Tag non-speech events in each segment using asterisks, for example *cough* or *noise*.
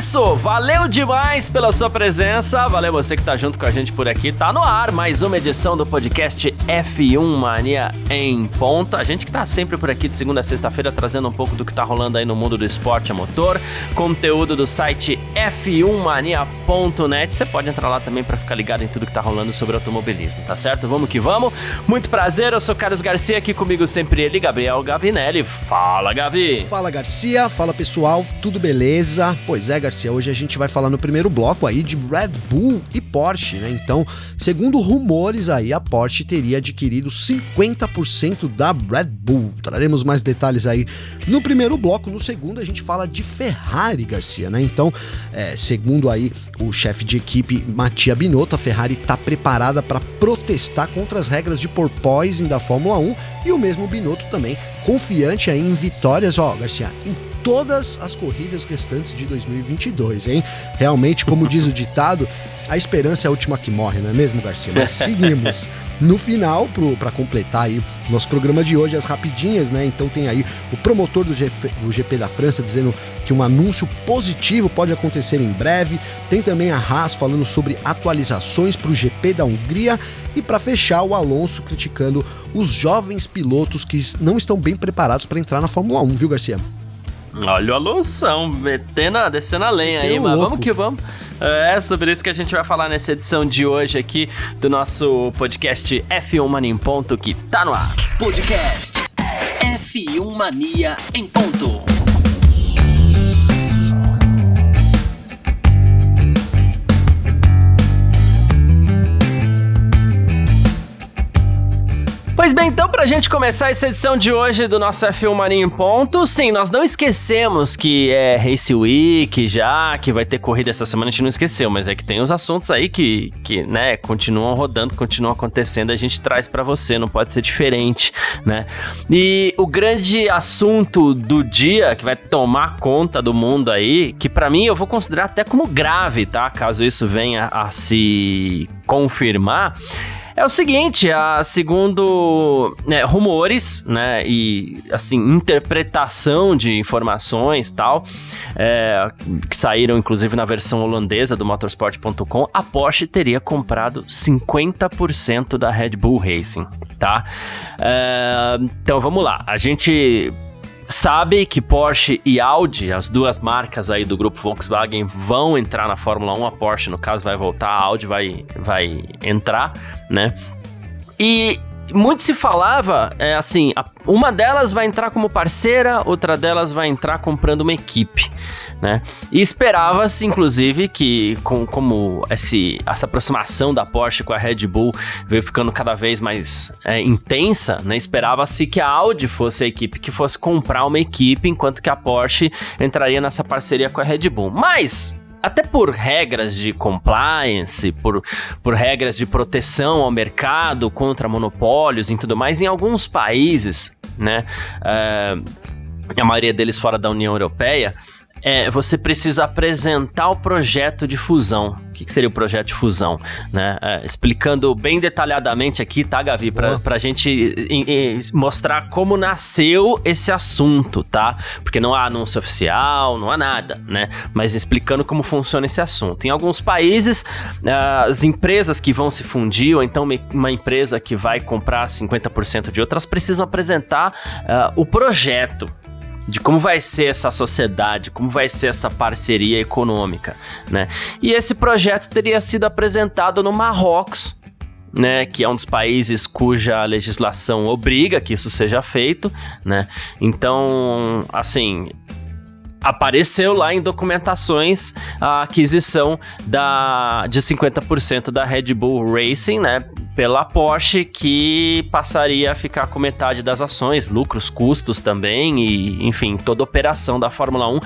Isso, valeu demais pela sua presença, valeu você que tá junto com a gente por aqui. Tá no ar mais uma edição do podcast F1 Mania em ponta. A gente que tá sempre por aqui de segunda a sexta-feira trazendo um pouco do que tá rolando aí no mundo do esporte a motor, conteúdo do site f1mania.net. Você pode entrar lá também para ficar ligado em tudo que tá rolando sobre automobilismo, tá certo? Vamos que vamos. Muito prazer, eu sou Carlos Garcia, aqui comigo sempre ele, Gabriel Gavinelli. Fala, Gavi. Fala, Garcia. Fala, pessoal. Tudo beleza? Pois é, Garcia Garcia? Hoje a gente vai falar no primeiro bloco aí de Red Bull e Porsche, né? Então, segundo rumores aí, a Porsche teria adquirido 50% da Red Bull. Traremos mais detalhes aí no primeiro bloco. No segundo, a gente fala de Ferrari, Garcia, né? Então, é, segundo aí o chefe de equipe Mattia Binotto, a Ferrari está preparada para protestar contra as regras de porpoising da Fórmula 1 e o mesmo Binotto também confiante aí em vitórias, ó, Garcia, em todas as corridas restantes de 2022, hein? Realmente, como diz o ditado, a esperança é a última que morre, não é mesmo, Garcia? Mas seguimos. *laughs* No final, para completar aí nosso programa de hoje, as rapidinhas, né? Então tem aí o promotor do, GP, do GP da França dizendo que um anúncio positivo pode acontecer em breve. Tem também a Haas falando sobre atualizações para o GP da Hungria. E para fechar, o Alonso criticando os jovens pilotos que não estão bem preparados para entrar na Fórmula 1, viu, Garcia? Olha o Alonso, metendo, descendo a lenha aí, mas vamos que vamos. É sobre isso que a gente vai falar nessa edição de hoje aqui do nosso podcast F1 Mania em Ponto, que tá no ar. Podcast F1 Mania em Ponto. Pois bem, então, pra gente começar essa edição de hoje do nosso F1 Marinho em Ponto, sim, nós não esquecemos que é Race Week já, que vai ter corrida essa semana, a gente não esqueceu, mas é que tem os assuntos aí que, que né, continuam rodando, continuam acontecendo, a gente traz para você, não pode ser diferente, né? E o grande assunto do dia, que vai tomar conta do mundo aí, que para mim eu vou considerar até como grave, tá? Caso isso venha a se confirmar, é o seguinte, a, segundo né, rumores, né, e assim, interpretação de informações tal, é, que saíram inclusive na versão holandesa do motorsport.com, a Porsche teria comprado 50% da Red Bull Racing, tá? É, então vamos lá, a gente sabe que Porsche e Audi, as duas marcas aí do grupo Volkswagen, vão entrar na Fórmula 1. A Porsche, no caso, vai voltar, a Audi vai, vai entrar, né? E muito se falava, é, assim, uma delas vai entrar como parceira, outra delas vai entrar comprando uma equipe, né? E esperava-se, inclusive, que com, como esse, essa aproximação da Porsche com a Red Bull veio ficando cada vez mais é, intensa, né? Esperava-se que a Audi fosse a equipe que fosse comprar uma equipe, enquanto que a Porsche entraria nessa parceria com a Red Bull. Mas até por regras de compliance, por, por regras de proteção ao mercado contra monopólios e tudo mais, em alguns países, né, uh, a maioria deles fora da União Europeia, é, você precisa apresentar o projeto de fusão. O que, que seria o projeto de fusão? Né? É, explicando bem detalhadamente aqui, tá, Gavi? Pra, pra gente em, em, mostrar como nasceu esse assunto, tá? Porque não há anúncio oficial, não há nada, né? Mas explicando como funciona esse assunto. Em alguns países, as empresas que vão se fundir, ou então uma empresa que vai comprar 50% de outras, precisam apresentar uh, o projeto de como vai ser essa sociedade, como vai ser essa parceria econômica, né? E esse projeto teria sido apresentado no Marrocos, né, que é um dos países cuja legislação obriga que isso seja feito, né? Então, assim, apareceu lá em documentações a aquisição da, de 50% da Red Bull Racing, né, pela Porsche, que passaria a ficar com metade das ações, lucros, custos também e, enfim, toda operação da Fórmula 1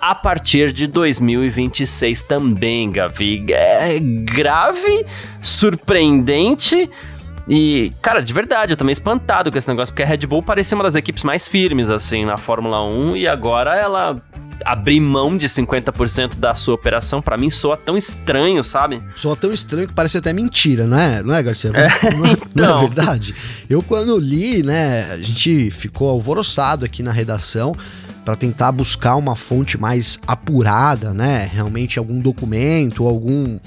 a partir de 2026 também, Gavi. É grave, surpreendente E, cara, de verdade, eu meio espantado com esse negócio, porque a Red Bull parecia uma das equipes mais firmes, assim, na Fórmula 1, e agora ela abrir mão de 50% da sua operação, para mim soa tão estranho, sabe? Soa tão estranho que parece até mentira, né? Não é, Garcia? É, não, é, *laughs* então. não, é verdade? Eu, quando li, né, a gente ficou alvoroçado aqui na redação para tentar buscar uma fonte mais apurada, né? Realmente algum documento, algum,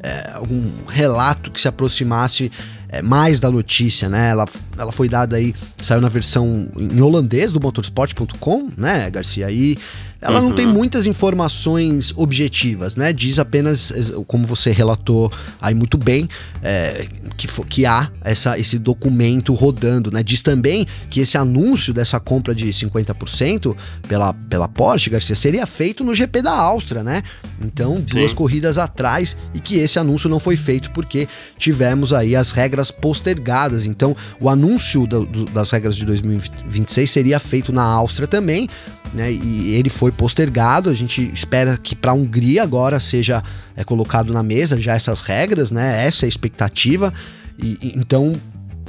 é, algum relato que se aproximasse é, mais da notícia, né? Ela, ela foi dada aí, saiu na versão em holandês do motorsport.com, né, Garcia? E ela uhum. não tem uhum. muitas informações objetivas, né? Diz apenas, como você relatou aí muito bem, é, que, que há essa, esse documento rodando, né? Diz também que esse anúncio dessa compra de 50% pela, pela Porsche, Garcia, seria feito no GP da Áustria, né? Então, Sim. duas corridas atrás, e que esse anúncio não foi feito porque tivemos aí as regras postergadas. Então, o anúncio do, do, das regras de 2026 seria feito na Áustria também, né? E ele foi postergado. A gente espera que para a Hungria agora seja é, colocado na mesa já essas regras, né? Essa é a expectativa. E, então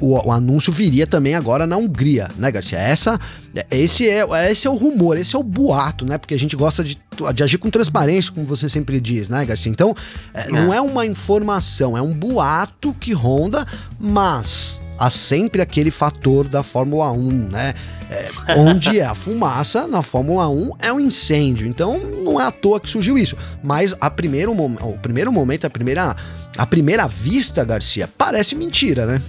o, o, anúncio viria também agora na Hungria, né, Garcia? Essa, esse é, esse é o rumor, esse é o boato, né? Porque a gente gosta de, de agir com transparência, como você sempre diz, né, Garcia? Então, é, é. não é uma informação, é um boato que ronda, mas há sempre aquele fator da Fórmula 1, né? É, onde é a fumaça, na Fórmula 1 é um incêndio. Então não é à toa que surgiu isso. Mas a primeiro, o primeiro momento, a primeira, a primeira vista, Garcia, parece mentira, né?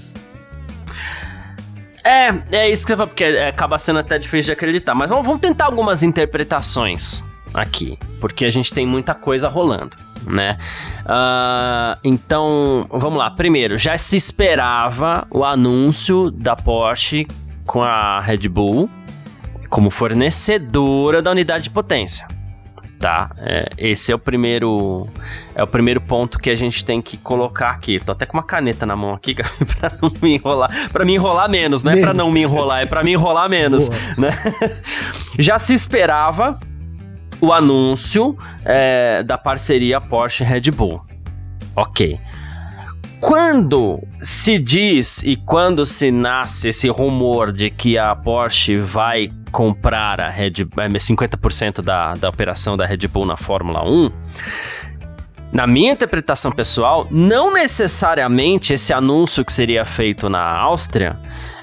É, é isso que eu porque acaba sendo até difícil de acreditar. Mas vamos, vamos tentar algumas interpretações aqui, porque a gente tem muita coisa rolando, né? Uh, então, vamos lá. Primeiro, já se esperava o anúncio da Porsche com a Red Bull como fornecedora da unidade de potência. Tá? É, esse é o primeiro é o primeiro ponto que a gente tem que colocar aqui. Tô até com uma caneta na mão aqui *laughs* para não me enrolar, para me enrolar menos, não é para não me enrolar, é para me enrolar menos, né? Já se esperava o anúncio é, da parceria Porsche Red Bull. Ok. Quando se diz e quando se nasce esse rumor de que a Porsche vai comprar a Red 50% é, da, da operação da Red Bull na Fórmula 1, na minha interpretação pessoal, não necessariamente esse anúncio que seria feito na Áustria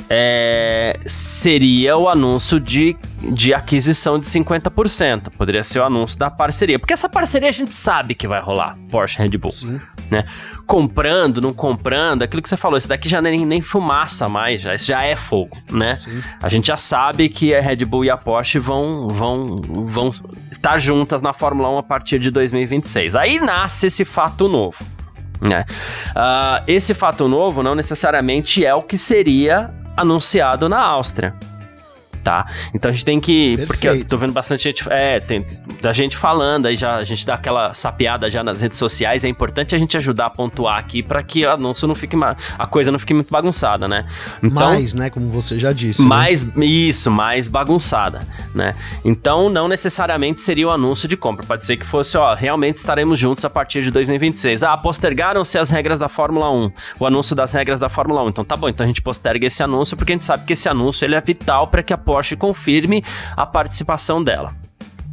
é, seria o anúncio de, de aquisição de 50%. Poderia ser o anúncio da parceria. Porque essa parceria a gente sabe que vai rolar, Porsche Red Bull. Sim. Né? Comprando, não comprando, aquilo que você falou, isso daqui já nem, nem fumaça mais, já, isso já é fogo, né? Sim. A gente já sabe que a Red Bull e a Porsche vão, vão, vão estar juntas na Fórmula 1 a partir de 2026. Aí nasce esse fato novo. Né? Uh, esse fato novo não necessariamente é o que seria anunciado na Áustria tá? Então a gente tem que. Perfeito. Porque eu tô vendo bastante gente. É, tem da gente falando, aí já a gente dá aquela sapeada já nas redes sociais. É importante a gente ajudar a pontuar aqui para que o anúncio não fique. A coisa não fique muito bagunçada, né? Então, mais, né? Como você já disse. Né? Mais, né? isso, mais bagunçada, né? Então não necessariamente seria o anúncio de compra. Pode ser que fosse, ó, realmente estaremos juntos a partir de 2026. Ah, postergaram-se as regras da Fórmula 1, o anúncio das regras da Fórmula 1. Então tá bom, então a gente posterga esse anúncio porque a gente sabe que esse anúncio ele é vital para que a Porsche confirme a participação dela.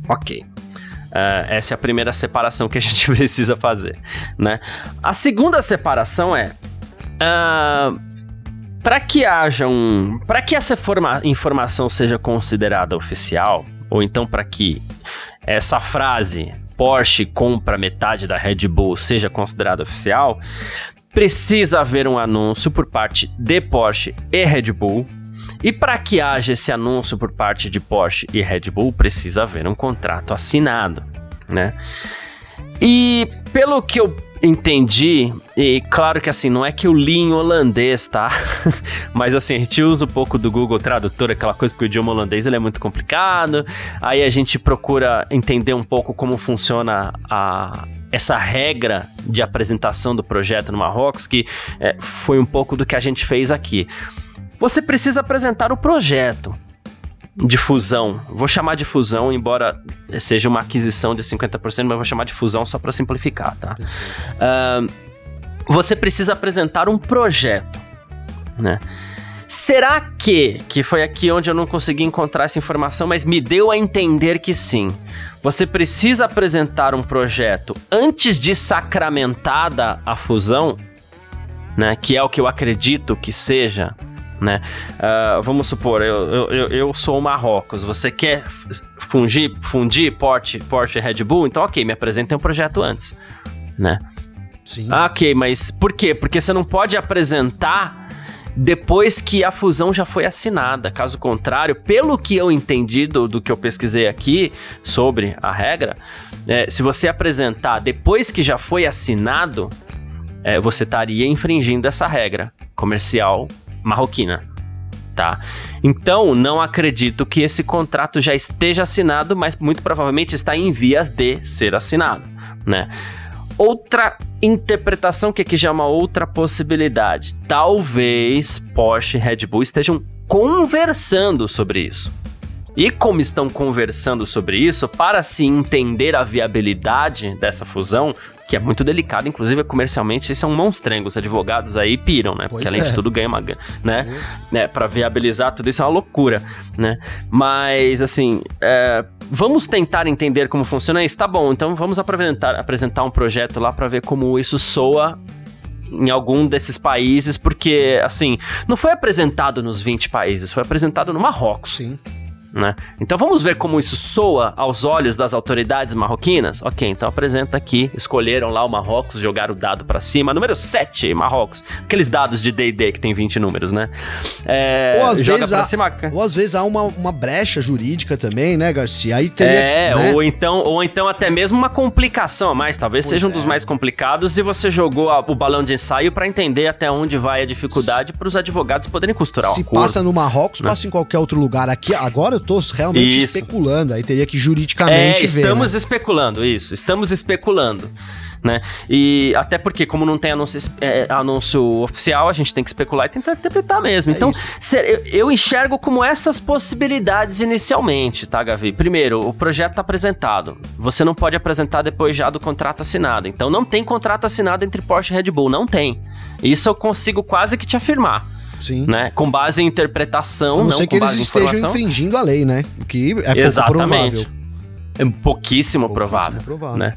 Ok. Uh, essa é a primeira separação que a *laughs* gente precisa fazer, né? A segunda separação é uh, para que haja um, para que essa forma, informação seja considerada oficial, ou então para que essa frase Porsche compra metade da Red Bull seja considerada oficial, precisa haver um anúncio por parte de Porsche e Red Bull e para que haja esse anúncio por parte de Porsche e Red Bull, precisa haver um contrato assinado, né? E pelo que eu entendi, e claro que assim, não é que eu li em holandês, tá? *laughs* Mas assim, a gente usa um pouco do Google Tradutor, aquela coisa, porque o idioma holandês ele é muito complicado. Aí a gente procura entender um pouco como funciona a, essa regra de apresentação do projeto no Marrocos, que é, foi um pouco do que a gente fez aqui. Você precisa apresentar o projeto de fusão. Vou chamar de fusão, embora seja uma aquisição de 50%, mas vou chamar de fusão só para simplificar, tá? Uh, você precisa apresentar um projeto. né? Será que, que foi aqui onde eu não consegui encontrar essa informação, mas me deu a entender que sim. Você precisa apresentar um projeto antes de sacramentada a fusão, né? Que é o que eu acredito que seja, né? Uh, vamos supor, eu, eu, eu sou o Marrocos, você quer fundir, fundir Porsche, Porsche Red Bull? Então, ok, me apresente um projeto antes, né? Sim. Ah, ok, mas por quê? Porque você não pode apresentar depois que a fusão já foi assinada. Caso contrário, pelo que eu entendi do, do que eu pesquisei aqui sobre a regra, é, se você apresentar depois que já foi assinado, é, você estaria infringindo essa regra comercial marroquina. Tá? Então, não acredito que esse contrato já esteja assinado, mas muito provavelmente está em vias de ser assinado, né? outra interpretação que aqui já é uma outra possibilidade. Talvez Porsche e Red Bull estejam conversando sobre isso. E como estão conversando sobre isso, para se entender a viabilidade dessa fusão, que é muito delicado, inclusive comercialmente, isso é um monstrengo. Os advogados aí piram, né? Pois Porque além é. de tudo ganha uma né? Uhum. né? Para viabilizar tudo isso é uma loucura, né? Mas, assim, é, vamos tentar entender como funciona isso? Tá bom, então vamos apresentar, apresentar um projeto lá para ver como isso soa em algum desses países, porque, assim, não foi apresentado nos 20 países, foi apresentado no Marrocos. Sim. Né? Então vamos ver como isso soa aos olhos das autoridades marroquinas? Ok, então apresenta aqui. Escolheram lá o Marrocos, jogaram o dado para cima. Número 7, Marrocos. Aqueles dados de DD que tem 20 números, né? É, ou, às vezes há, cima. ou às vezes há uma, uma brecha jurídica também, né, Garcia? Aí teria, é, né? ou, então, ou então até mesmo uma complicação a mais. Talvez pois seja um dos é. mais complicados e você jogou a, o balão de ensaio para entender até onde vai a dificuldade para os advogados poderem costurar Se o acordo. Se passa no Marrocos, né? passa em qualquer outro lugar. Aqui, agora eu tô realmente isso. especulando, aí teria que juridicamente é, estamos né? especulando, isso, estamos especulando. Né? E até porque, como não tem anúncio, é, anúncio oficial, a gente tem que especular e tentar interpretar mesmo. É então, eu, eu, enxergo como essas possibilidades inicialmente, tá, Gavi? Primeiro, o projeto está apresentado. Você não pode apresentar depois já do contrato assinado. Então, não tem contrato assinado entre Porsche e Red Bull. Não tem. Isso eu consigo quase que te afirmar. Sim. Né? Com base em interpretação, a não, não com que eles estejam infringindo a lei, né? O que é pouco Exatamente. provável. É pouquíssimo, pouquíssimo provável, provável. Né?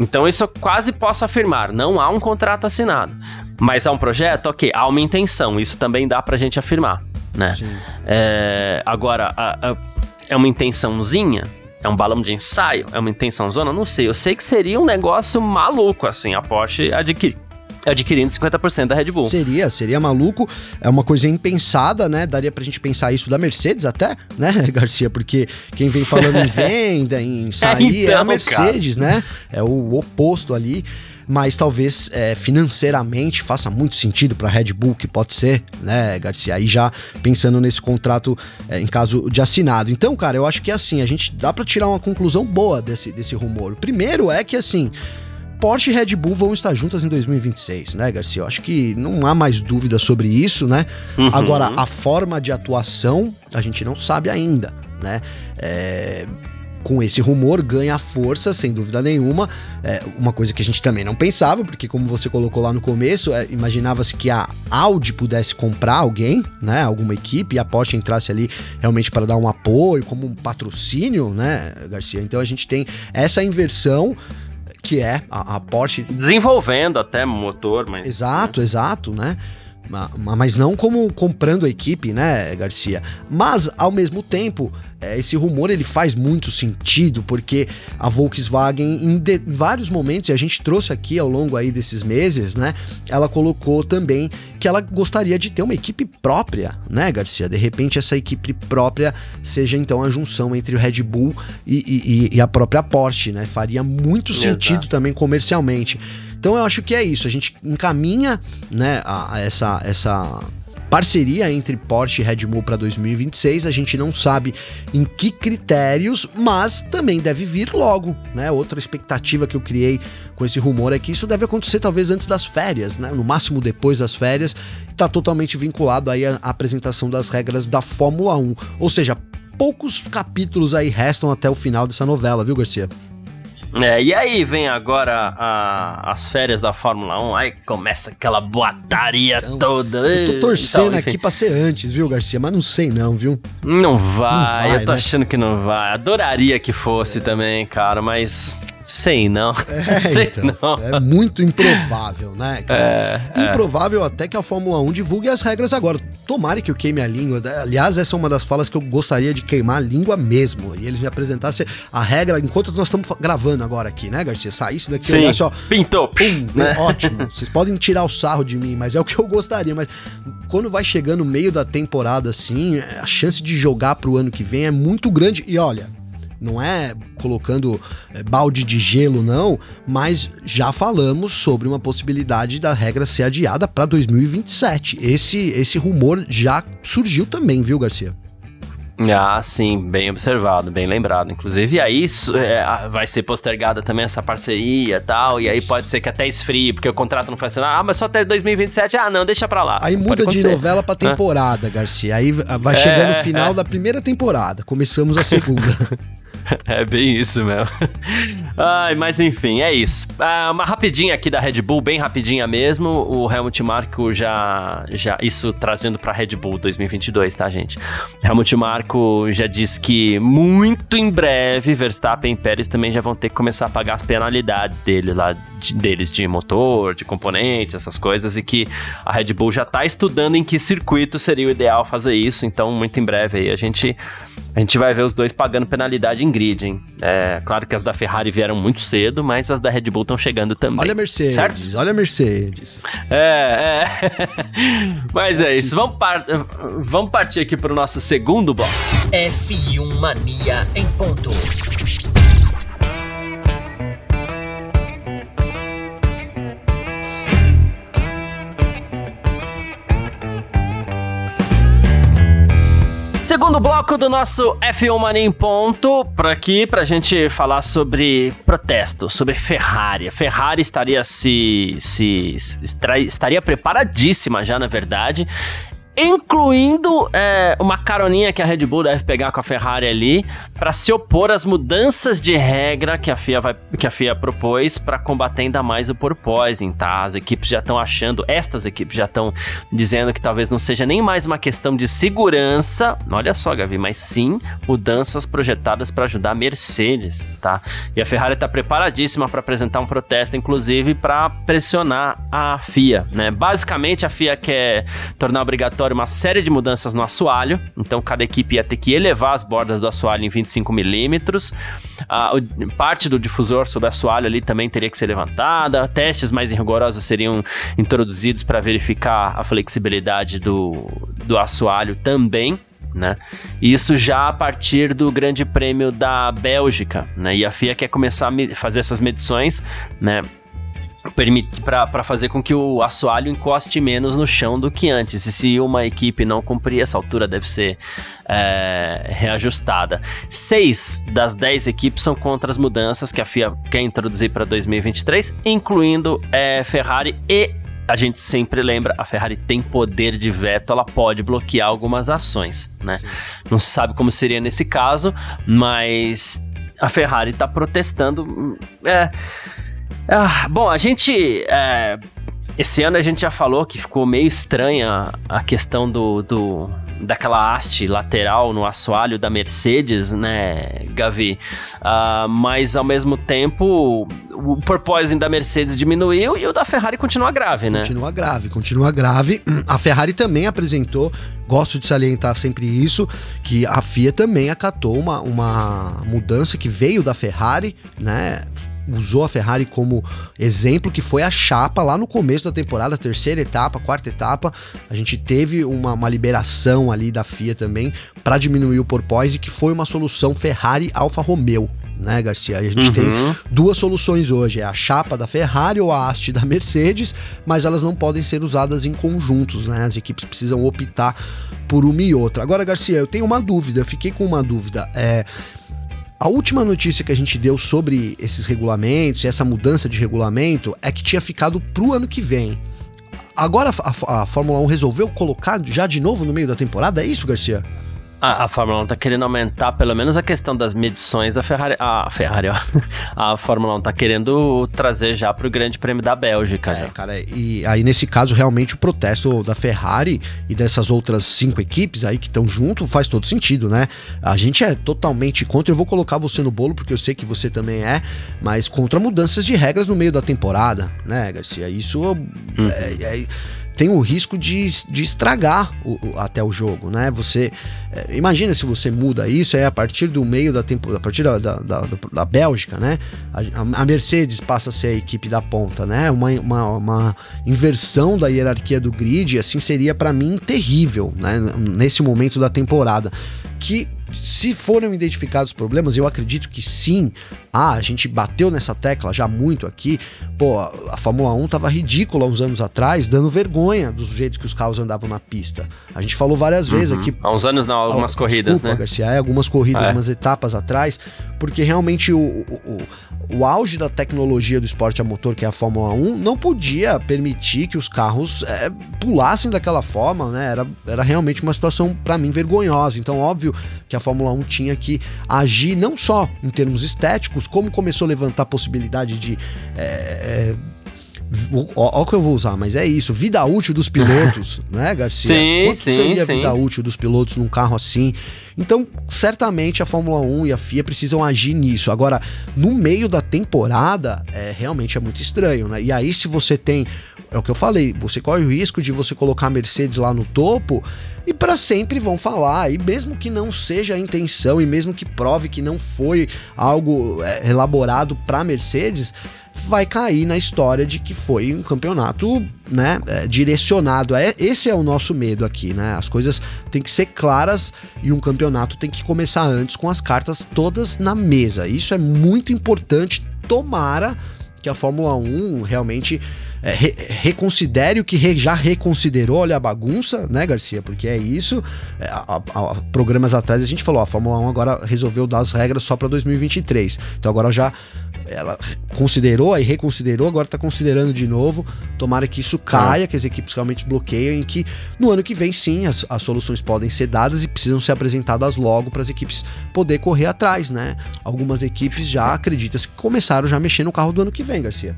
Então isso eu quase posso afirmar, não há um contrato assinado. Mas há um projeto? Ok, há uma intenção, isso também dá pra gente afirmar, né? É, agora, a, a, é uma intençãozinha? É um balão de ensaio? É uma intençãozona? Não sei. Eu sei que seria um negócio maluco, assim, a Porsche adquirir adquirindo 50% da Red Bull. Seria, seria maluco. É uma coisa impensada, né? Daria pra gente pensar isso da Mercedes até, né, *laughs* Garcia? Porque quem vem falando em *laughs* venda, em sair, então, é a Mercedes, cara. né? É o oposto ali mas talvez é, financeiramente faça muito sentido para a Red Bull, que pode ser, né, Garcia? Aí já pensando nesse contrato é, em caso de assinado. Então, cara, eu acho que é assim, a gente dá para tirar uma conclusão boa desse, desse rumor. O primeiro é que assim. Porsche e Red Bull vão estar juntas em 2026, né, Garcia? Eu acho que não há mais dúvida sobre isso, né? Uhum. Agora, a forma de atuação a gente não sabe ainda, né? É, com esse rumor ganha força, sem dúvida nenhuma. É uma coisa que a gente também não pensava, porque como você colocou lá no começo, é, imaginava-se que a Audi pudesse comprar alguém, né, alguma equipe, e a Porsche entrasse ali realmente para dar um apoio, como um patrocínio, né, Garcia? Então a gente tem essa inversão que é a, a Porsche. Desenvolvendo até motor, mas. Exato, né? exato, né? Mas não como comprando a equipe, né, Garcia? Mas, ao mesmo tempo, esse rumor ele faz muito sentido porque a Volkswagen em, de, em, vários momentos e a gente trouxe aqui ao longo aí desses meses, né? Ela colocou também que ela gostaria de ter uma equipe própria, né, Garcia? De repente essa equipe própria seja então a junção entre o Red Bull e, e, e a própria Porsche, né? Faria muito Exato. sentido também comercialmente. Então eu acho que é isso. A gente encaminha, né, a, a essa essa parceria entre Porsche e Red Bull para 2026. A gente não sabe em que critérios, mas também deve vir logo, né? Outra expectativa que eu criei com esse rumor é que isso deve acontecer talvez antes das férias, né? No máximo depois das férias. Está totalmente vinculado aí à apresentação das regras da Fórmula 1. Ou seja, poucos capítulos aí restam até o final dessa novela, viu, Garcia? É, e aí vem agora a, as férias da Fórmula 1, aí começa aquela boataria então, toda. Eu tô torcendo então, aqui pra ser antes, viu, Garcia? Mas não sei não, viu? Não vai, não vai eu tô né? achando que não vai. Adoraria que fosse é. também, cara, mas Sei não. É, *laughs* Sei então, não. É muito improvável, né? *laughs* É, é, improvável é. até que a Fórmula 1 divulgue as regras agora. Tomara que eu queime a língua. Aliás, essa é uma das falas que eu gostaria de queimar a língua mesmo. E eles me apresentassem a regra enquanto nós estamos gravando agora aqui, né, Garcia? Saísse daqui Sim. olhasse, ó. Pintou. Pum, *laughs* né? Ótimo. Vocês podem tirar o sarro de mim, mas é o que eu gostaria. Mas quando vai chegando no meio da temporada assim, a chance de jogar pro ano que vem é muito grande. E olha, não é colocando é, balde de gelo, não, mas já falamos sobre uma possibilidade da regra ser adiada para 2027. Esse, esse rumor já surgiu também, viu, Garcia? Ah, sim, bem observado, bem lembrado. Inclusive, e aí é, vai ser postergada também essa parceria e tal, e aí pode ser que até esfrie, porque o contrato não foi assinado. Ah, mas só até 2027, ah, não, deixa pra lá. Aí muda de novela pra temporada, Garcia. Aí vai é, chegando o final é. da primeira temporada, começamos a segunda. *laughs* *laughs* é bem isso mesmo. *laughs* Ai, mas enfim, é isso. Ah, uma rapidinha aqui da Red Bull, bem rapidinha mesmo. O Helmut Marko já, já isso trazendo para Red Bull 2022, tá, gente? Helmut Marko já diz que muito em breve Verstappen e Pérez também já vão ter que começar a pagar as penalidades dele lá de, deles de motor, de componente, essas coisas e que a Red Bull já tá estudando em que circuito seria o ideal fazer isso. Então, muito em breve aí a gente a gente vai ver os dois pagando penalidade em grid, hein? É, claro que as da Ferrari vieram muito cedo, mas as da Red Bull estão chegando também. Olha a Mercedes, certo? olha a Mercedes. É, é. *laughs* mas é isso. Vamos, par vamos partir aqui para o nosso segundo bloco. F1 Mania em ponto. Segundo bloco do nosso F1 Mania em ponto, por aqui pra gente falar sobre protesto, sobre Ferrari. A Ferrari estaria se, se, estaria preparadíssima já, na verdade, incluindo é, uma caroninha que a Red Bull deve pegar com a Ferrari ali para se opor às mudanças de regra que a FIA, vai, que a FIA propôs para combater ainda mais o porpoising, tá? As equipes já estão achando, estas equipes já estão dizendo que talvez não seja nem mais uma questão de segurança, olha só, Gavi, mas sim mudanças projetadas para ajudar a Mercedes, tá? E a Ferrari está preparadíssima para apresentar um protesto, inclusive para pressionar a FIA, né? Basicamente, a FIA quer tornar obrigatório uma série de mudanças no assoalho, então cada equipe ia ter que elevar as bordas do assoalho em 25 milímetros. parte do difusor sobre assoalho ali também teria que ser levantada. Testes mais rigorosos seriam introduzidos para verificar a flexibilidade do, do assoalho também. Né? Isso já a partir do Grande Prêmio da Bélgica, né? E a FIA quer começar a fazer essas medições, né? Para fazer com que o assoalho encoste menos no chão do que antes. E se uma equipe não cumprir, essa altura deve ser é, reajustada. Seis das dez equipes são contra as mudanças que a FIA quer introduzir para 2023, incluindo é, Ferrari e a gente sempre lembra, a Ferrari tem poder de veto, ela pode bloquear algumas ações, né? Sim. Não se sabe como seria nesse caso, mas a Ferrari está protestando. Hum, é, ah, bom, a gente. É, esse ano a gente já falou que ficou meio estranha a questão do, do daquela haste lateral no assoalho da Mercedes, né, Gavi? Uh, mas ao mesmo tempo o porpoising da Mercedes diminuiu e o da Ferrari continua grave, né? Continua grave, continua grave. A Ferrari também apresentou, gosto de salientar sempre isso, que a FIA também acatou uma, uma mudança que veio da Ferrari, né? Usou a Ferrari como exemplo, que foi a chapa lá no começo da temporada, terceira etapa, quarta etapa. A gente teve uma, uma liberação ali da FIA também para diminuir o porpoise, que foi uma solução Ferrari Alfa Romeo. Né, Garcia? A gente uhum. tem duas soluções hoje: é a chapa da Ferrari ou a haste da Mercedes, mas elas não podem ser usadas em conjuntos, né? As equipes precisam optar por uma e outra. Agora, Garcia, eu tenho uma dúvida, fiquei com uma dúvida. É, a última notícia que a gente deu sobre esses regulamentos e essa mudança de regulamento é que tinha ficado pro ano que vem. Agora a, a, a Fórmula 1 resolveu colocar já de novo no meio da temporada? É isso, Garcia? A, a, Fórmula 1 tá querendo aumentar pelo menos a questão das medições da Ferrari. A Ferrari, ó. *laughs* A Fórmula 1 tá querendo trazer já pro Grande Prêmio da Bélgica. É, cara, e aí nesse caso, realmente o protesto da Ferrari e dessas outras cinco equipes aí que estão junto faz todo sentido, né? A gente é totalmente contra. Eu vou colocar você no bolo, porque eu sei que você também é, mas contra mudanças de regras no meio da temporada, né, Garcia? Isso hum. é, é tem o risco de, de estragar o, o, até o jogo, né? Você é, imagina se você muda isso é a partir do meio da tempo, a partir da, da, da, da Bélgica, né? A, a, Mercedes passa a ser a equipe da ponta, né? Uma, uma, uma inversão da hierarquia do grid, assim seria para mim terrível, né? Nesse momento da temporada que se foram identificados problemas, eu acredito que sim. Ah, a gente bateu nessa tecla já muito aqui. Pô, a Fórmula 1 tava ridícula uns anos atrás, dando vergonha do jeito que os carros andavam na pista. A gente falou várias vezes uhum. aqui. Há uns anos não, algumas ah, corridas, desculpa, né? Garcia, é, algumas corridas, é. umas etapas atrás, porque realmente o, o, o, auge da tecnologia do esporte a motor, que é a Fórmula 1, não podia permitir que os carros é, pulassem daquela forma, né? Era, era realmente uma situação, para mim, vergonhosa. Então, óbvio que a Fórmula 1 tinha que agir não só em termos estéticos, como começou a levantar a possibilidade de. É, Olha o que eu vou usar, mas é isso. Vida útil dos pilotos, *laughs* né, Garcia? Sim, Quanto sim, seria a vida útil dos pilotos num carro assim? Então, certamente a Fórmula 1 e a FIA precisam agir nisso. Agora, no meio da temporada, é, realmente é muito estranho, né? E aí, se você tem. É o que eu falei, você corre o risco de você colocar a Mercedes lá no topo e para sempre vão falar. E mesmo que não seja a intenção, e mesmo que prove que não foi algo é, elaborado para Mercedes, vai cair na história de que foi um campeonato, né, é, direcionado. É, esse é o nosso medo aqui, né? As coisas têm que ser claras e um campeonato tem que começar antes com as cartas todas na mesa. Isso é muito importante. Tomara que a Fórmula 1 realmente é, re reconsidere o que re já reconsiderou, olha a bagunça, né, Garcia? Porque é isso. É, a, a, programas atrás a gente falou, a Fórmula 1 agora resolveu dar as regras só para 2023. Então agora já ela considerou, aí reconsiderou, agora está considerando de novo. Tomara que isso caia, que as equipes realmente bloqueiam e que no ano que vem, sim, as, as soluções podem ser dadas e precisam ser apresentadas logo para as equipes poder correr atrás, né? Algumas equipes já acreditam que começaram já a mexer no carro do ano que vem, Garcia.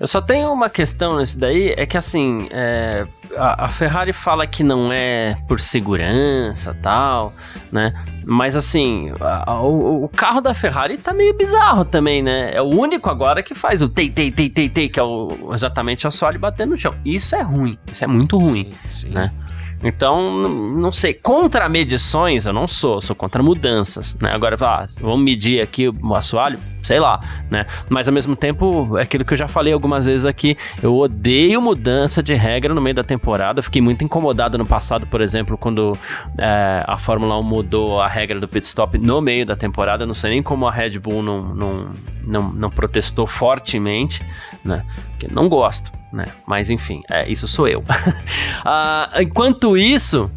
Eu só tenho uma questão nesse daí, é que assim, é, a, a, Ferrari fala que não é por segurança tal, né? Mas assim, a, a, o, o, carro da Ferrari tá meio bizarro também, né? É o único agora que faz o tei, tei, tei, tei, tei, que é o, exatamente o assoalho batendo no chão. Isso é ruim, isso é muito ruim, sim, sim. né? Então, não sei, contra medições eu não sou, sou contra mudanças, né? Agora, ah, vamos medir aqui o assoalho, sei lá, né? Mas ao mesmo tempo, é aquilo que eu já falei algumas vezes aqui, eu odeio mudança de regra no meio da temporada. fiquei muito incomodado no passado, por exemplo, quando é, a Fórmula 1 mudou a regra do pit stop no meio da temporada. não sei nem como a Red Bull não, não, não, não protestou fortemente, né? Porque não gosto né? Mas enfim, é, isso sou eu. uh, *laughs* enquanto isso,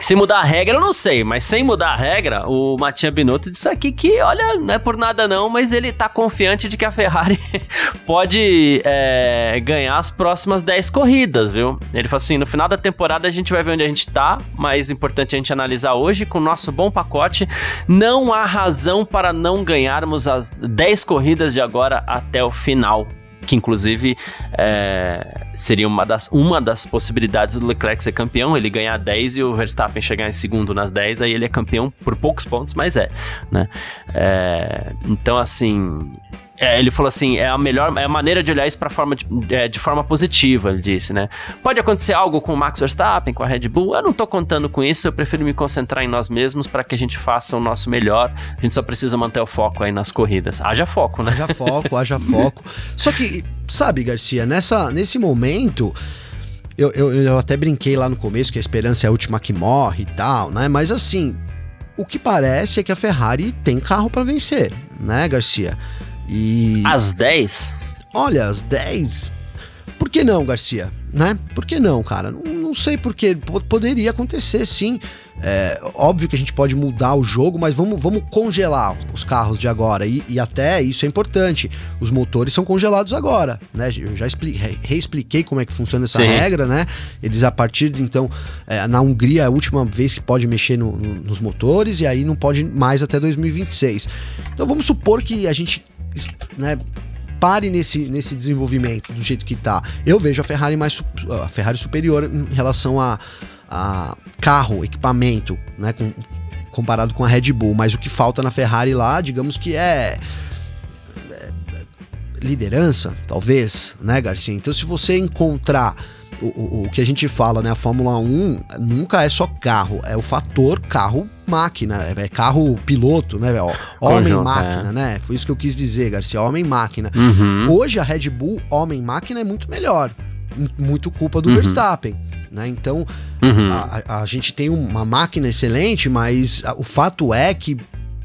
se mudar a regra, eu não sei, mas sem mudar a regra, o Matia Binotto disse aqui que, olha, não é por nada não, mas ele tá confiante de que a Ferrari *laughs* pode é, ganhar as próximas 10 corridas, viu? Ele falou assim: no final da temporada a gente vai ver onde a gente tá, mas importante a gente analisar hoje com o nosso bom pacote. Não há razão para não ganharmos as 10 corridas de agora até o final que inclusive é, seria uma das, uma das possibilidades do Leclerc ser campeão, ele ganhar 10 e o Verstappen chegar em segundo nas 10, aí ele é campeão por poucos pontos, mas é, né? É, então, assim, é, ele falou assim, é a melhor, é a maneira de olhar isso para forma de, é, de, forma positiva, ele disse, né? Pode acontecer algo com o Max Verstappen, com a Red Bull, eu não tô contando com isso, eu prefiro me concentrar em nós mesmos para que a gente faça o nosso melhor. A gente só precisa manter o foco aí nas corridas. Haja foco, né? Haja foco, haja foco. *laughs* Só que, sabe, Garcia, nessa, nesse momento, eu, eu, eu até brinquei lá no começo que a esperança é a última que morre e tal, né? Mas assim, o que parece é que a Ferrari tem carro para vencer, né, Garcia? E. Às 10? Olha, às 10. Por que não, Garcia? Né? Por que não, cara? Não, não sei porque poderia acontecer, sim. É, óbvio que a gente pode mudar o jogo, mas vamos, vamos congelar os carros de agora. E, e até isso é importante. Os motores são congelados agora, né? Eu já reexpliquei como é que funciona essa Sim. regra, né? Eles, a partir de então, é, na Hungria é a última vez que pode mexer no, no, nos motores, e aí não pode mais até 2026. Então vamos supor que a gente né, pare nesse, nesse desenvolvimento do jeito que tá. Eu vejo a Ferrari mais a Ferrari superior em relação a, a carro, equipamento, né, com, comparado com a Red Bull, mas o que falta na Ferrari lá, digamos que é, é liderança, talvez, né, Garcia? Então se você encontrar o, o, o, que a gente fala, né? A Fórmula 1 nunca é só carro, é o fator carro-máquina, é, é carro-piloto, né? Homem-máquina, é. né? Foi isso que eu quis dizer, Garcia, homem-máquina. Uhum. Hoje a Red Bull, homem-máquina, é muito melhor. Muito culpa do uhum. Verstappen. Né? Então, uhum. a, a, gente tem uma máquina excelente, mas o fato é que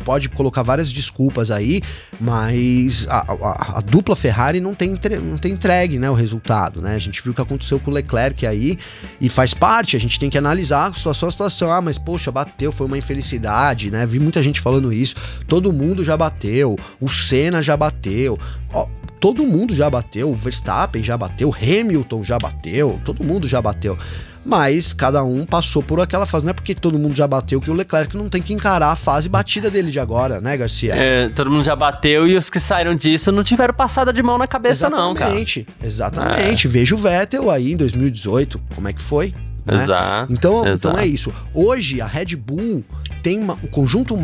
pode colocar várias desculpas aí, mas a, a, a, dupla Ferrari não tem, não tem entregue né, o resultado, né? A gente viu o que aconteceu com o Leclerc aí e faz parte, a gente tem que analisar a situação a situação. Ah, mas poxa, bateu, foi uma infelicidade, né? Vi muita gente falando isso. Todo mundo já bateu, o Senna já bateu. Ó, todo mundo já bateu, o Verstappen já bateu, Hamilton já bateu, todo mundo já bateu mas cada um passou por aquela fase. Não é porque todo mundo já bateu que o Leclerc não tem que encarar a fase batida dele de agora, né, Garcia? É, todo mundo já bateu e os que saíram disso não tiveram passada de mão na cabeça, exatamente, não, cara. Exatamente, exatamente. É. Veja o Vettel aí em 2018, como é que foi? Né? Exato, então, exato. então é isso. Hoje a Red Bull tem uma, o conjunto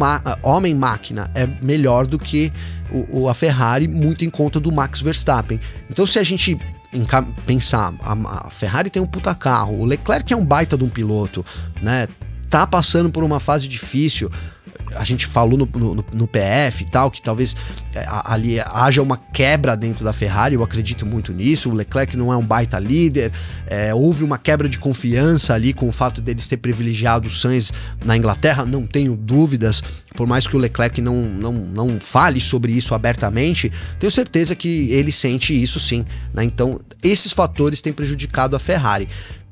homem-máquina é melhor do que o, o, a Ferrari, muito em conta do Max Verstappen. Então, se a gente pensar, a, a Ferrari tem um puta carro, o Leclerc é um baita de um piloto, né? Tá passando por uma fase difícil a gente falou no, no, no, PF e tal, que talvez é, ali haja uma quebra dentro da Ferrari, eu acredito muito nisso. O Leclerc não é um baita líder, é, houve uma quebra de confiança ali com o fato deles ter privilegiado o Sainz na Inglaterra, não tenho dúvidas, por mais que o Leclerc não, não, não fale sobre isso abertamente, tenho certeza que ele sente isso sim. Né? Então, esses fatores têm prejudicado a Ferrari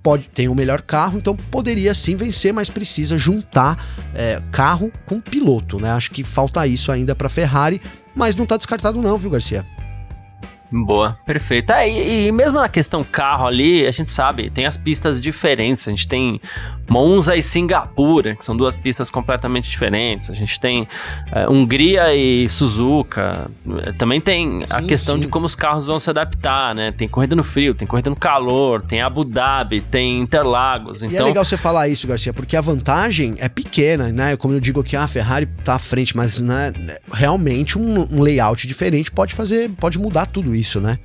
pode tem o melhor carro, então poderia sim vencer, mas precisa juntar é, carro com piloto, né? Acho que falta isso ainda para Ferrari, mas não tá descartado não, viu, Garcia? Boa, perfeito. É, e, e, mesmo na questão carro ali, a gente sabe, tem as pistas diferentes. A gente tem Monza e Singapura, que são duas pistas completamente diferentes. A gente tem é, Hungria e Suzuka. Também tem a sim, questão sim. de como os carros vão se adaptar, né? Tem corrida no frio, tem corrida no calor, tem Abu Dhabi, tem Interlagos. Então... E é então legal você falar isso, Garcia, porque a vantagem é pequena, né? Como eu digo aqui, a Ferrari tá à frente, mas né, realmente um, um layout diferente pode fazer, pode mudar tudo isso, né?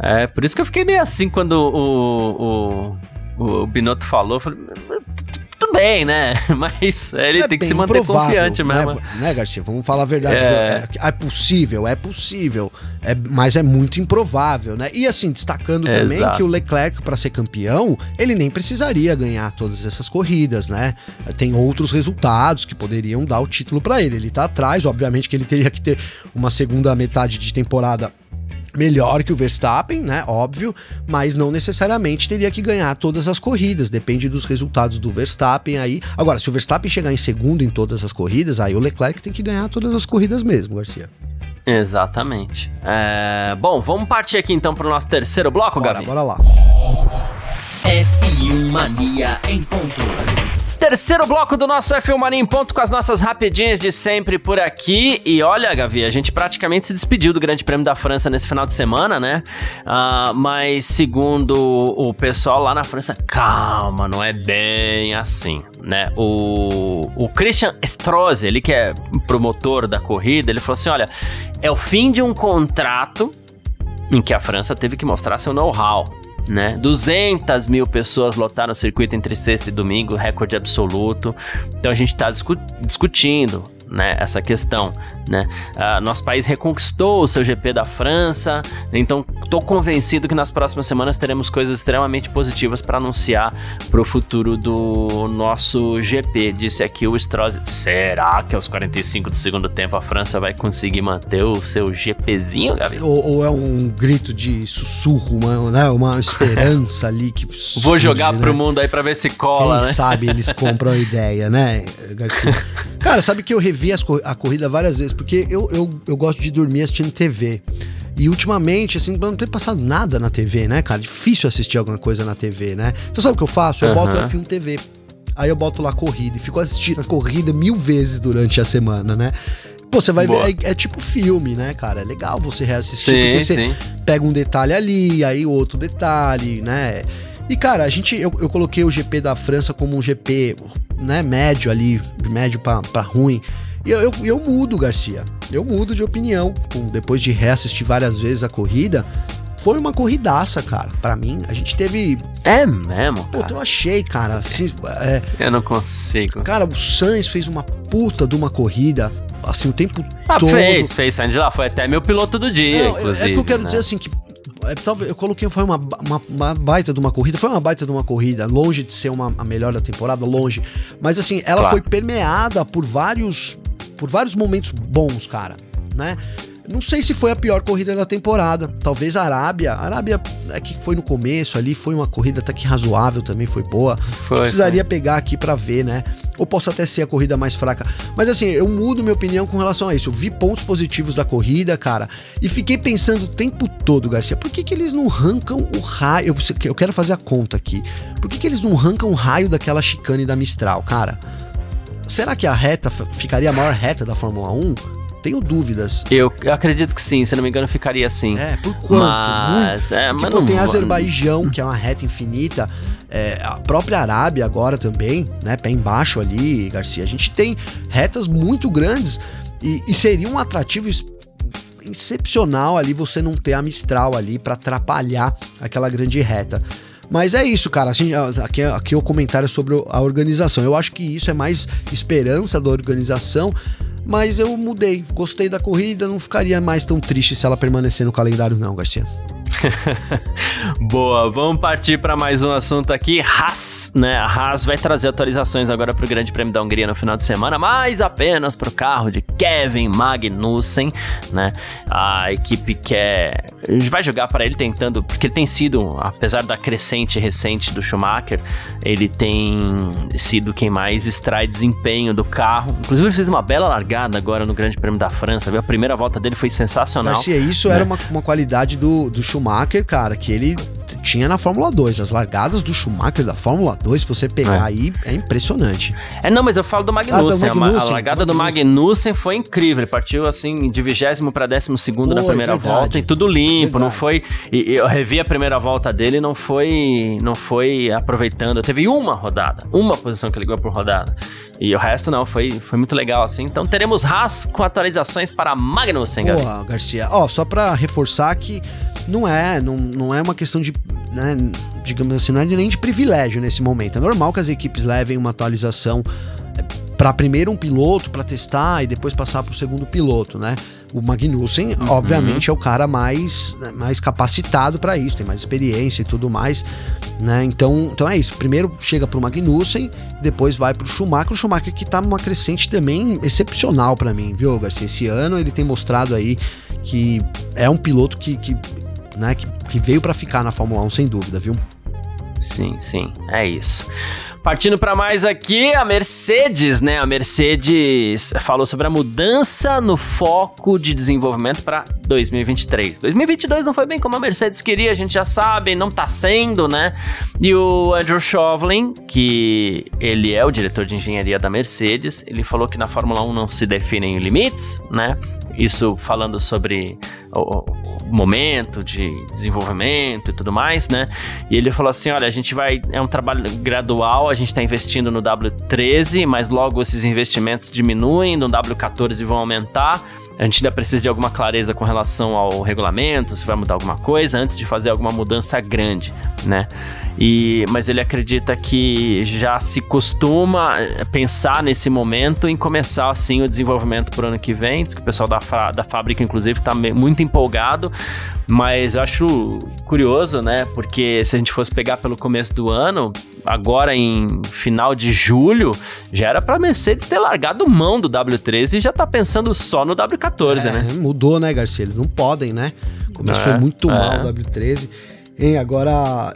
É, por isso que eu fiquei meio assim quando o, o o Binotto falou, eu falei, tudo bem, né? *laughs* Mas ele é tem que se manter confiante né? mesmo. Né, né, Garcia? Vamos falar a verdade. É, é, é possível, é possível. É, mas é muito improvável, né? E assim, destacando é, também exato. que o Leclerc, para ser campeão, ele nem precisaria ganhar todas essas corridas, né? Tem outros resultados que poderiam dar o título para ele. Ele tá atrás, obviamente que ele teria que ter uma segunda metade de temporada melhor que o Verstappen, né? Óbvio, mas não necessariamente teria que ganhar todas as corridas, depende dos resultados do Verstappen aí. Agora, se o Verstappen chegar em segundo em todas as corridas, aí o Leclerc tem que ganhar todas as corridas mesmo, Garcia. Exatamente. É... Bom, vamos partir aqui então para o nosso terceiro bloco, Bora, bora lá. F1 Mania em ponto. Terceiro bloco do nosso F1 Mania em ponto com as nossas rapidinhas de sempre por aqui. E olha, Gavi, a gente praticamente se despediu do Grande Prêmio da França nesse final de semana, né? Uh, mas segundo o pessoal lá na França, calma, não é bem assim, né? O, o Christian Strozzi, ele que é promotor da corrida, ele falou assim: olha, é o fim de um contrato em que a França teve que mostrar seu know-how né? 200 mil pessoas lotaram o circuito entre sexta e domingo, recorde absoluto. Então a gente está discu discutindo né, essa questão, né? Uh, nosso país reconquistou o seu GP da França, então estou convencido que nas próximas semanas teremos coisas extremamente positivas para anunciar para o futuro do nosso GP. Disse aqui o Strozzi. Será que aos 45 do segundo tempo a França vai conseguir manter o seu GPzinho, Gabi? Ou, ou é um grito de sussurro, uma, né, uma esperança ali que. *laughs* Vou jogar né? pro mundo aí para ver se cola, Quem né? sabe eles compram a ideia, né, Garcia? *laughs* Cara, sabe que eu revi a corrida várias vezes, porque eu, eu, eu gosto de dormir assistindo TV. E ultimamente, assim, não tem passado nada na TV, né, cara? Difícil assistir alguma coisa na TV, né? Então sabe o que eu faço? Eu uhum. boto F1 TV. Aí eu boto lá corrida e fico assistindo a corrida mil vezes durante a semana, né? Pô, você vai Boa. ver, é, é, tipo filme, né, cara? É legal você reassistir, sim, porque você sim. pega um detalhe ali, aí outro detalhe, né? E, cara, a gente, eu, eu coloquei o GP da França como um GP, né, médio ali, de médio para ruim. E eu, eu, eu, mudo, Garcia. Eu mudo de opinião. Depois de reassistir várias vezes a corrida, foi uma corridaça, cara. Para mim, a gente teve. É mesmo? Pô, eu achei, cara. Assim, é... Eu não consigo. Cara, o Sainz fez uma puta de uma corrida. Assim, o tempo ah, todo. Fez, fez, saindo de lá. Foi até meu piloto do dia, não, inclusive. É que eu quero né? dizer assim que é, talvez eu coloquei foi uma, uma, uma, baita de uma corrida, foi uma baita de uma corrida, longe de ser uma a melhor da temporada, longe. Mas assim, ela claro. foi permeada por vários por vários momentos bons, cara, né? Não sei se foi a pior corrida da temporada. Talvez a Arábia. A Arábia é que foi no começo ali, foi uma corrida até que razoável também, foi boa. Foi, precisaria foi. pegar aqui para ver, né? Ou posso até ser a corrida mais fraca. Mas assim, eu mudo minha opinião com relação a isso. Eu vi pontos positivos da corrida, cara, e fiquei pensando o tempo todo, Garcia, por que, que eles não arrancam o raio? Eu, eu quero fazer a conta aqui. Por que, que eles não arrancam o raio daquela chicane da Mistral, cara? Será que a reta ficaria a maior reta da Fórmula 1? Tenho dúvidas. Eu acredito que sim, se não me engano, ficaria assim. É, por quanto? Mas, é, mas pô, não... tem Azerbaijão, que é uma reta infinita. É, a própria Arábia agora também, né? Pé embaixo ali, Garcia. A gente tem retas muito grandes e, e seria um atrativo excepcional ali você não ter a Mistral ali para atrapalhar aquela grande reta. Mas é isso, cara. Assim, aqui, aqui é o comentário sobre a organização. Eu acho que isso é mais esperança da organização mas eu mudei. Gostei da corrida, não ficaria mais tão triste se ela permanecer no calendário, não, Garcia. *laughs* Boa, vamos partir para mais um assunto aqui. Haas, né? A Haas vai trazer atualizações agora para o Grande Prêmio da Hungria no final de semana, mas apenas para o carro de Kevin Magnussen, né? A equipe quer. vai jogar para ele tentando, porque ele tem sido, apesar da crescente recente do Schumacher, ele tem sido quem mais extrai desempenho do carro. Inclusive, ele fez uma bela largada agora no Grande Prêmio da França, viu? A primeira volta dele foi sensacional. Garcia, isso né? era uma, uma qualidade do, do Schumacher Schumacher, cara, que ele tinha na Fórmula 2. As largadas do Schumacher da Fórmula 2, se você pegar é. aí, é impressionante. É, não, mas eu falo do Magnussen. Ah, do Magnussen a, a, largada do Magnussen foi incrível. Ele partiu assim de vigésimo para décimo segundo na primeira verdade. volta e tudo limpo. Verdade. Não foi. E, eu revi a primeira volta dele não foi. Não foi aproveitando. Teve uma rodada, uma posição que ele ganhou por rodada. E o resto não, foi, foi muito legal assim. Então teremos Haas com atualizações para Magnussen, Boa, Garcia. Ó, só para reforçar que não é, não, não é uma questão de, né, digamos assim, não é nem de privilégio nesse momento. É normal que as equipes levem uma atualização é, para primeiro um piloto para testar e depois passar para o segundo piloto, né? O Magnussen, uhum. obviamente, é o cara mais, né, mais capacitado para isso, tem mais experiência e tudo mais, né? Então, então é isso. Primeiro chega para o Magnussen, depois vai para o Schumacher. O Schumacher que tá numa crescente também excepcional para mim, viu, Garcia? Esse ano ele tem mostrado aí que é um piloto que, que né, que, que veio para ficar na Fórmula 1 sem dúvida, viu? Sim, sim, é isso. Partindo para mais aqui, a Mercedes, né? A Mercedes falou sobre a mudança no foco de desenvolvimento para 2023. 2022 não foi bem como a Mercedes queria, a gente já sabe, não tá sendo, né? E o Andrew Chauvelin, que ele é o diretor de engenharia da Mercedes, ele falou que na Fórmula 1 não se definem limites, né? Isso falando sobre o, momento de desenvolvimento e tudo mais, né? E ele falou assim: olha, a gente vai. É um trabalho gradual, a gente está investindo no W13, mas logo esses investimentos diminuem, no W14 vão aumentar. A gente ainda precisa de alguma clareza com relação ao regulamento, se vai mudar alguma coisa, antes de fazer alguma mudança grande, né? E, mas ele acredita que já se costuma pensar nesse momento em começar assim o desenvolvimento para o ano que vem. Diz que o pessoal da, da fábrica, inclusive, está muito empolgado. Mas eu acho curioso, né? Porque se a gente fosse pegar pelo começo do ano, agora em final de julho, já era para Mercedes ter largado mão do W13 e já tá pensando só no W14, é, né? Mudou, né, Garcia? Eles não podem, né? Começou é, muito mal é. o W13. Hein, agora,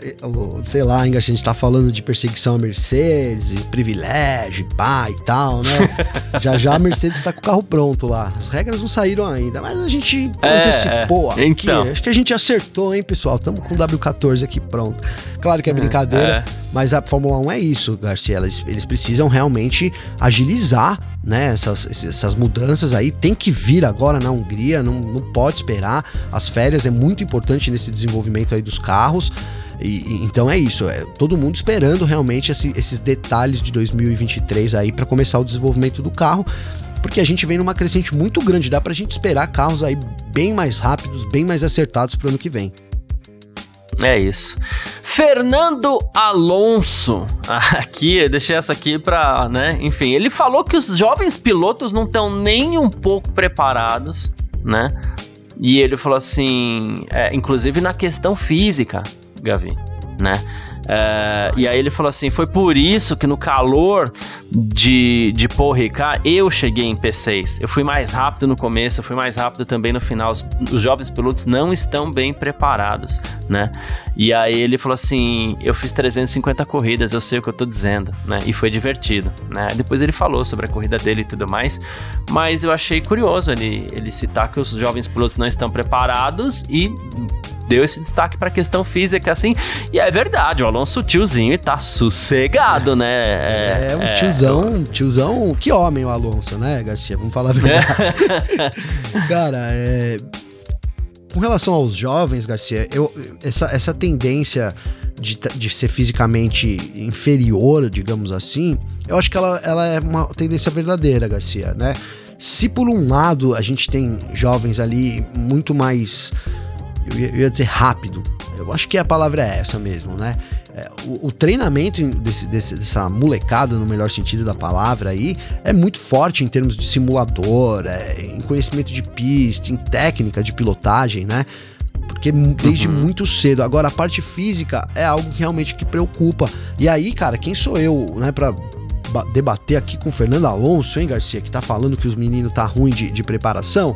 sei lá, hein, a gente tá falando de perseguição a Mercedes, privilégio, pá e tal, né? *laughs* já já a Mercedes tá com o carro pronto lá. As regras não saíram ainda, mas a gente é, antecipou é. aqui. Então. Acho que a gente acertou, hein, pessoal? Estamos com o W14 aqui pronto. Claro que é brincadeira, é. mas a Fórmula 1 é isso, Garcia. Eles, eles precisam realmente agilizar, né, essas, essas mudanças aí. Tem que vir agora na Hungria, não, não pode esperar. As férias é muito importante nesse desenvolvimento aí dos carros carros. E, então é isso, é todo mundo esperando realmente esse, esses detalhes de 2023 aí para começar o desenvolvimento do carro, porque a gente vem numa crescente muito grande, dá pra gente esperar carros aí bem mais rápidos, bem mais acertados pro ano que vem. É isso. Fernando Alonso, *laughs* aqui, eu deixei essa aqui pra, né? Enfim, ele falou que os jovens pilotos não estão nem um pouco preparados, né? E ele falou assim, é, inclusive na questão física, Gavi, né? É, e aí ele falou assim: foi por isso que no calor de, de Paul Ricard eu cheguei em P6. Eu fui mais rápido no começo, eu fui mais rápido também no final. Os, os jovens pilotos não estão bem preparados, né? E aí ele falou assim: eu fiz 350 corridas, eu sei o que eu tô dizendo, né? E foi divertido, né? Depois ele falou sobre a corrida dele e tudo mais, mas eu achei curioso ele, ele citar que os jovens pilotos não estão preparados e deu esse destaque para a questão física, assim. E é verdade, o Alonso tiozinho tá sossegado, né? É, é um é, tiozão, eu... tiozão, que homem o Alonso, né, Garcia? Vamos falar a verdade. *laughs* Cara, é com relação aos jovens, Garcia, eu, essa, essa tendência de, de ser fisicamente inferior, digamos assim, eu acho que ela, ela é uma tendência verdadeira, Garcia, né? Se por um lado a gente tem jovens ali muito mais eu ia, eu ia dizer rápido, eu acho que a palavra é essa mesmo, né? É, o, o, treinamento desse, desse, dessa molecada, no melhor sentido da palavra aí, é muito forte em termos de simulador, é, em conhecimento de pista, em técnica de pilotagem, né? Porque desde uhum. muito cedo. Agora, a parte física é algo que realmente que preocupa. E aí, cara, quem sou eu, né, pra debater aqui com o Fernando Alonso, hein, Garcia, que tá falando que os meninos tá ruim de, de preparação?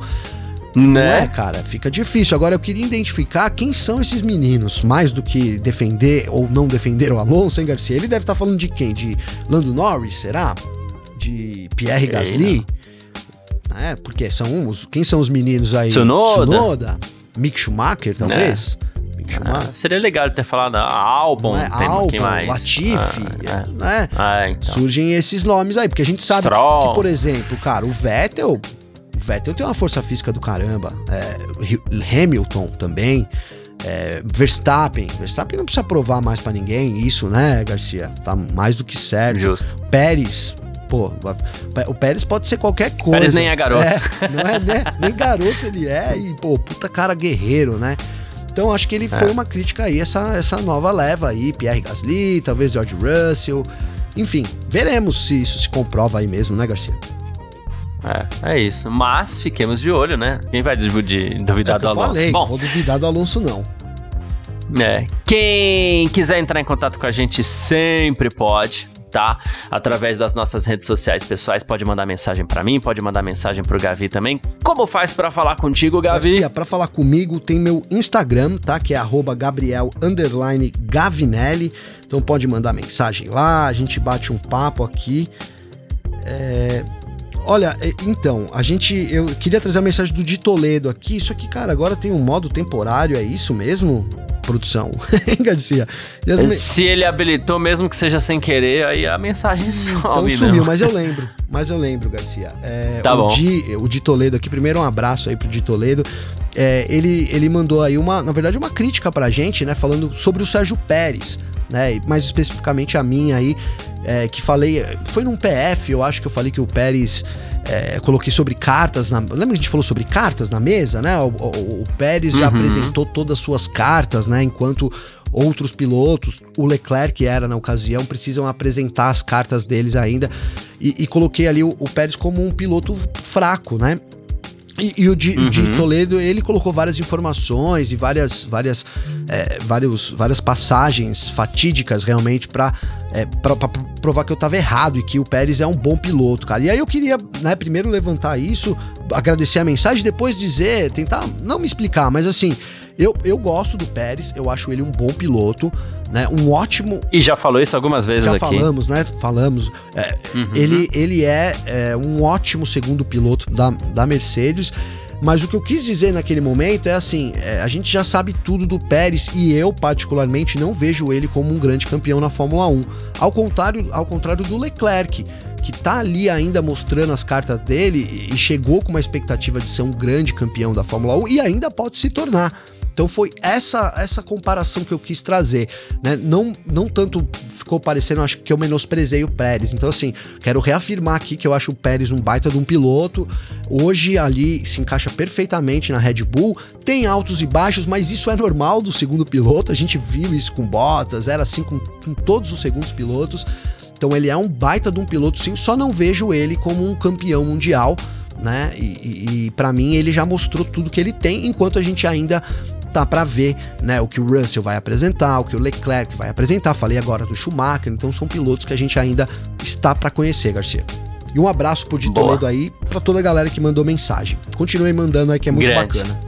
Né? Não é, cara? Fica difícil. Agora eu queria identificar quem são esses meninos, mais do que defender ou não defender o Alonso, hein, Garcia? Ele deve estar tá falando de quem? De Lando Norris, será? De Pierre Gasly? É, porque são os. Quem são os meninos aí? Tsunoda. Tsunoda Mick Schumacher, talvez? Ah, seria legal ter falado Albon, é? Albon, mais? Latifi, ah, é. né? Ah, então. Surgem esses nomes aí, porque a gente sabe Stroll. que, por exemplo, cara, o Vettel Vettel tem uma força física do caramba. É, Hamilton também. É, Verstappen. Verstappen não precisa provar mais para ninguém isso, né, Garcia? Tá mais do que certo. Justo. Pérez. Pô, o Pérez pode ser qualquer coisa. Pérez nem é garoto. É, não é, né? Nem garoto ele é. E, pô, puta cara guerreiro, né? Então acho que ele é. foi uma crítica aí, essa, essa nova leva aí, Pierre Gasly, talvez George Russell. Enfim, veremos se isso se comprova aí mesmo, né, Garcia? É, é isso. Mas fiquemos de olho, né? Quem vai duvidar é do Alonso? Falei, Bom, vou duvidar do Alonso, não. É. Quem quiser entrar em contato com a gente sempre pode, tá? Através das nossas redes sociais pessoais, pode mandar mensagem para mim, pode mandar mensagem pro Gavi também. Como faz para falar contigo, Gavi? Garcia, para falar comigo tem meu Instagram, tá? Que é Gabriel Gavinelli. Então pode mandar mensagem lá, a gente bate um papo aqui. É, Olha, então, a gente. Eu queria trazer a mensagem do Di Toledo aqui. Isso aqui, cara, agora tem um modo temporário, é isso mesmo? Produção, *laughs* hein, Garcia? Se ele habilitou, mesmo que seja sem querer, aí a mensagem some. Então sumiu, mesmo. mas eu lembro. Mas eu lembro, Garcia. É, tá o bom. Di, o Di Toledo aqui, primeiro um abraço aí pro Di Toledo. é, ele, ele mandou aí uma, na verdade, uma crítica pra gente, né? Falando sobre o Sérgio Pérez, né? Mais especificamente a minha aí, é, que falei. Foi num PF, eu acho que eu falei que o Pérez. É, coloquei sobre cartas na. Lembra que a gente falou sobre cartas na mesa, né? O, o, o Pérez já uhum. apresentou todas as suas cartas, né? Enquanto outros pilotos, o Leclerc era na ocasião, precisam apresentar as cartas deles ainda. E, e coloquei ali o, o Pérez como um piloto fraco, né? E, e, o de, uhum. de, Toledo, ele colocou várias informações e várias, várias, é, vários, várias passagens fatídicas realmente para é, provar que eu tava errado e que o Pérez é um bom piloto, cara. E aí eu queria, né, primeiro levantar isso, agradecer a mensagem, depois dizer, tentar não me explicar, mas assim, eu, eu gosto do Pérez, eu acho ele um bom piloto, né? Um ótimo. E já falou isso algumas vezes já aqui. Já falamos, né? Falamos. É, uhum. ele, ele é, é, um ótimo segundo piloto da, da Mercedes. Mas o que eu quis dizer naquele momento é assim: é, a gente já sabe tudo do Pérez e eu, particularmente, não vejo ele como um grande campeão na Fórmula 1. Ao contrário, ao contrário do Leclerc, que tá ali ainda mostrando as cartas dele e chegou com uma expectativa de ser um grande campeão da Fórmula 1 e ainda pode se tornar. Então foi essa essa comparação que eu quis trazer, né? Não, não tanto ficou parecendo, acho que eu menosprezei o Pérez. Então assim, quero reafirmar aqui que eu acho o Pérez um baita de um piloto. Hoje ali se encaixa perfeitamente na Red Bull. Tem altos e baixos, mas isso é normal do segundo piloto. A gente viu isso com Bottas, era assim com, com todos os segundos pilotos. Então ele é um baita de um piloto, sim. Só não vejo ele como um campeão mundial né? E, e, e para mim ele já mostrou tudo que ele tem, enquanto a gente ainda tá para ver, né, o que o Russell vai apresentar, o que o Leclerc vai apresentar. Falei agora do Schumacher, então são pilotos que a gente ainda está para conhecer, Garcia. E um abraço pro de Toledo aí, para toda a galera que mandou mensagem. Continue mandando aí que é muito Grande. bacana.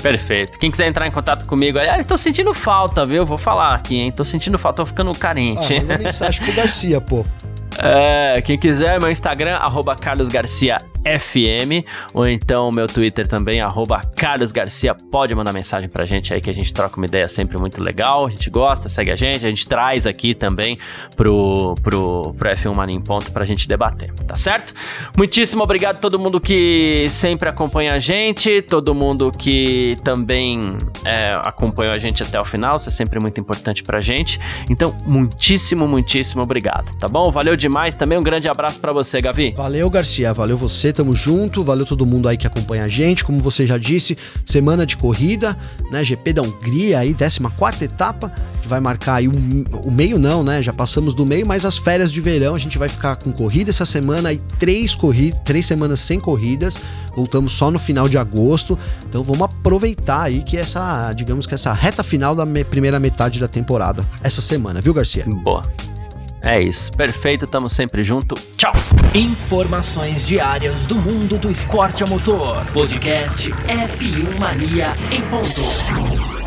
Perfeito. Quem quiser entrar em contato comigo, aliás, tô sentindo falta, viu? Vou falar aqui, hein? Tô sentindo falta, tô ficando carente. Ah, manda mensagem pro Garcia, pô. *laughs* É, quem quiser, meu Instagram, arroba Carlos Garcia FM, ou então meu Twitter também, arroba Carlos Garcia. Pode mandar mensagem pra gente aí que a gente troca uma ideia sempre muito legal. A gente gosta, segue a gente, a gente traz aqui também pro, pro, pro F1 Mania em Ponto pra gente debater, tá certo? Muitíssimo obrigado a todo mundo que sempre acompanha a gente, todo mundo que também é, acompanhou a gente até o final, isso é sempre muito importante pra gente. Então, muitíssimo, muitíssimo obrigado, tá bom? Valeu demais também, um grande abraço para você, Gavi. Valeu, Garcia, valeu você tamo junto, valeu todo mundo aí que acompanha a gente, como você já disse, semana de corrida, né, GP da Hungria aí, 14 etapa, que vai marcar aí o, o meio não, né, já passamos do meio, mas as férias de verão, a gente vai ficar com corrida essa semana aí, três corridas, três semanas sem corridas, voltamos só no final de agosto, então vamos aproveitar aí que essa, digamos que essa reta final da me primeira metade da temporada, essa semana, viu Garcia? Boa. É isso. Perfeito, tamo sempre junto. Tchau. Informações diárias do mundo do esporte a motor. Podcast F1 Mania em ponto.